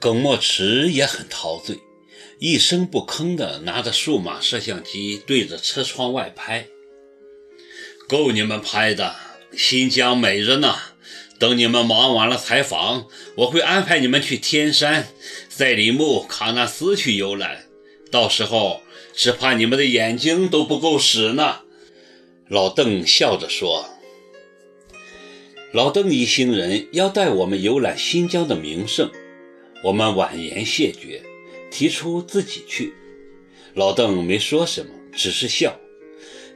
耿墨池也很陶醉，一声不吭地拿着数码摄像机对着车窗外拍。够你们拍的，新疆美着呢。等你们忙完了采访，我会安排你们去天山、赛里木、喀纳斯去游览。到时候，只怕你们的眼睛都不够使呢。老邓笑着说：“老邓一行人要带我们游览新疆的名胜，我们婉言谢绝，提出自己去。老邓没说什么，只是笑。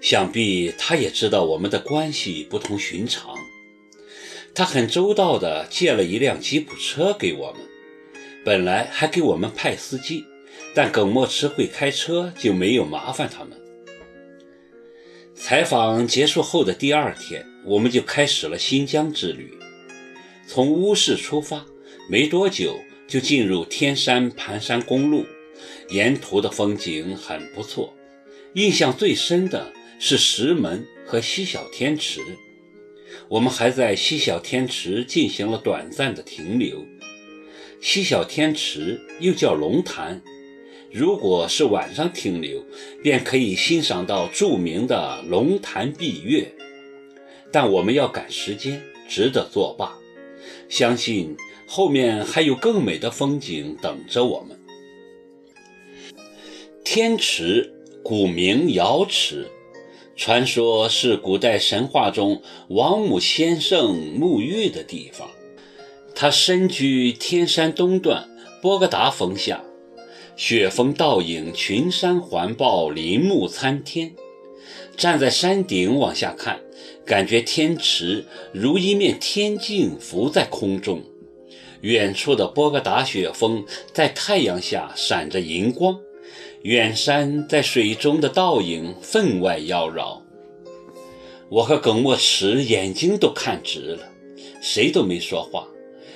想必他也知道我们的关系不同寻常。”他很周到地借了一辆吉普车给我们，本来还给我们派司机，但耿墨池会开车，就没有麻烦他们。采访结束后的第二天，我们就开始了新疆之旅。从乌市出发，没多久就进入天山盘山公路，沿途的风景很不错。印象最深的是石门和西小天池。我们还在西小天池进行了短暂的停留。西小天池又叫龙潭，如果是晚上停留，便可以欣赏到著名的龙潭碧月。但我们要赶时间，值得作罢。相信后面还有更美的风景等着我们。天池，古名瑶池。传说是古代神话中王母先圣沐浴的地方。它身居天山东段波格达峰下，雪峰倒影，群山环抱，林木参天。站在山顶往下看，感觉天池如一面天镜浮在空中。远处的波格达雪峰在太阳下闪着银光。远山在水中的倒影分外妖娆，我和耿墨池眼睛都看直了，谁都没说话。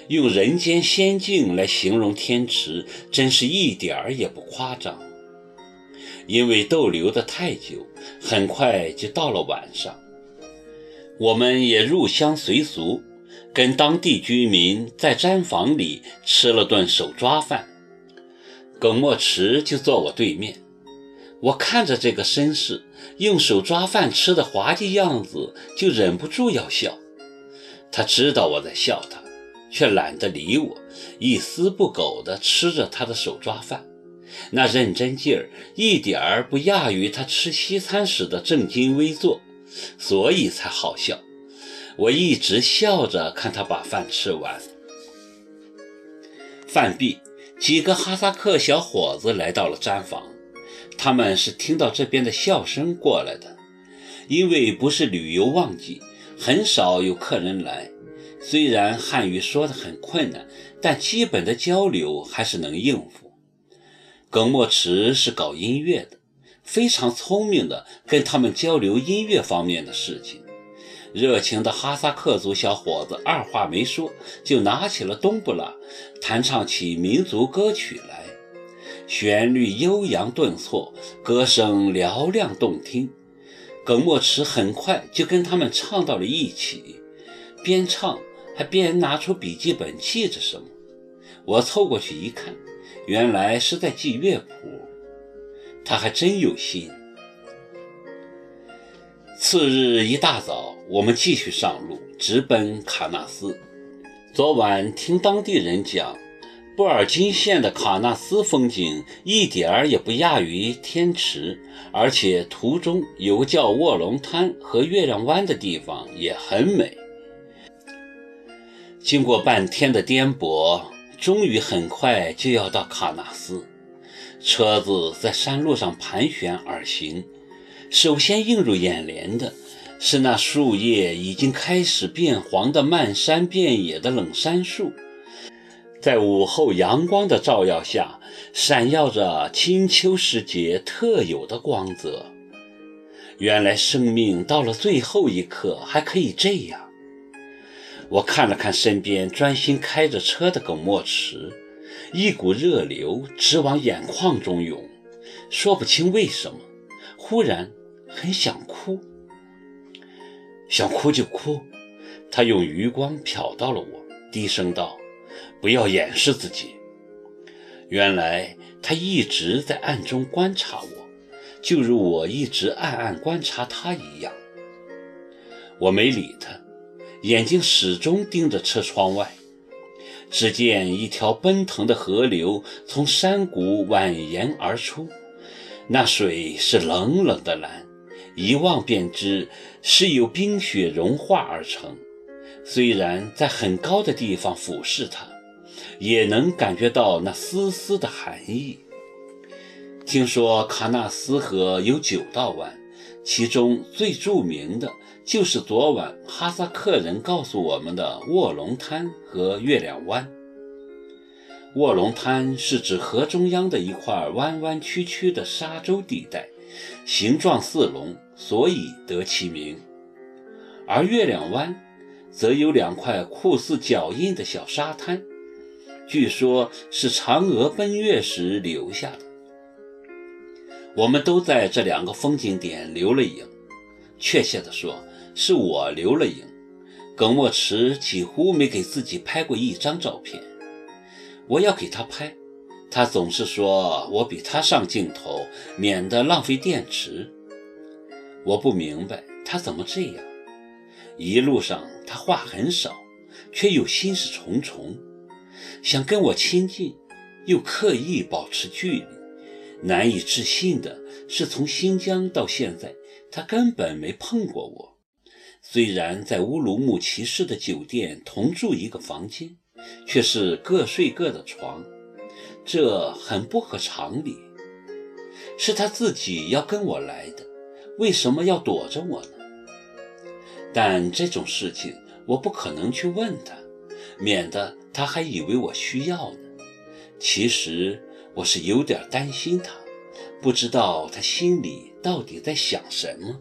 用人间仙境来形容天池，真是一点儿也不夸张。因为逗留的太久，很快就到了晚上，我们也入乡随俗，跟当地居民在毡房里吃了顿手抓饭。耿墨池就坐我对面，我看着这个绅士用手抓饭吃的滑稽样子，就忍不住要笑。他知道我在笑他，却懒得理我，一丝不苟地吃着他的手抓饭，那认真劲儿一点儿不亚于他吃西餐时的正襟危坐，所以才好笑。我一直笑着看他把饭吃完，饭毕。几个哈萨克小伙子来到了毡房，他们是听到这边的笑声过来的。因为不是旅游旺季，很少有客人来。虽然汉语说的很困难，但基本的交流还是能应付。耿墨池是搞音乐的，非常聪明的跟他们交流音乐方面的事情。热情的哈萨克族小伙子二话没说，就拿起了冬不拉，弹唱起民族歌曲来，旋律悠扬顿挫，歌声嘹亮动听。耿墨池很快就跟他们唱到了一起，边唱还边拿出笔记本记着什么。我凑过去一看，原来是在记乐谱，他还真有心。次日一大早，我们继续上路，直奔喀纳斯。昨晚听当地人讲，布尔津县的喀纳斯风景一点儿也不亚于天池，而且途中有个叫卧龙滩和月亮湾的地方也很美。经过半天的颠簸，终于很快就要到喀纳斯。车子在山路上盘旋而行。首先映入眼帘的是那树叶已经开始变黄的漫山遍野的冷杉树，在午后阳光的照耀下，闪耀着金秋时节特有的光泽。原来生命到了最后一刻还可以这样。我看了看身边专心开着车的耿墨池，一股热流直往眼眶中涌，说不清为什么，忽然。很想哭，想哭就哭。他用余光瞟到了我，低声道：“不要掩饰自己。原来他一直在暗中观察我，就如我一直暗暗观察他一样。我没理他，眼睛始终盯着车窗外。只见一条奔腾的河流从山谷蜿蜒而出，那水是冷冷的蓝，一望便知是由冰雪融化而成。虽然在很高的地方俯视它，也能感觉到那丝丝的寒意。听说喀纳斯河有九道弯，其中最著名的就是昨晚哈萨克人告诉我们的卧龙滩和月亮湾。卧龙滩是指河中央的一块弯弯曲曲的沙洲地带，形状似龙，所以得其名。而月亮湾。则有两块酷似脚印的小沙滩，据说是嫦娥奔月时留下的。我们都在这两个风景点留了影，确切地说，是我留了影。耿墨池几乎没给自己拍过一张照片。我要给他拍，他总是说我比他上镜头，免得浪费电池。我不明白他怎么这样。一路上，他话很少，却又心事重重，想跟我亲近，又刻意保持距离。难以置信的是，从新疆到现在，他根本没碰过我。虽然在乌鲁木齐市的酒店同住一个房间，却是各睡各的床，这很不合常理。是他自己要跟我来的，为什么要躲着我呢？但这种事情我不可能去问他，免得他还以为我需要呢。其实我是有点担心他，不知道他心里到底在想什么。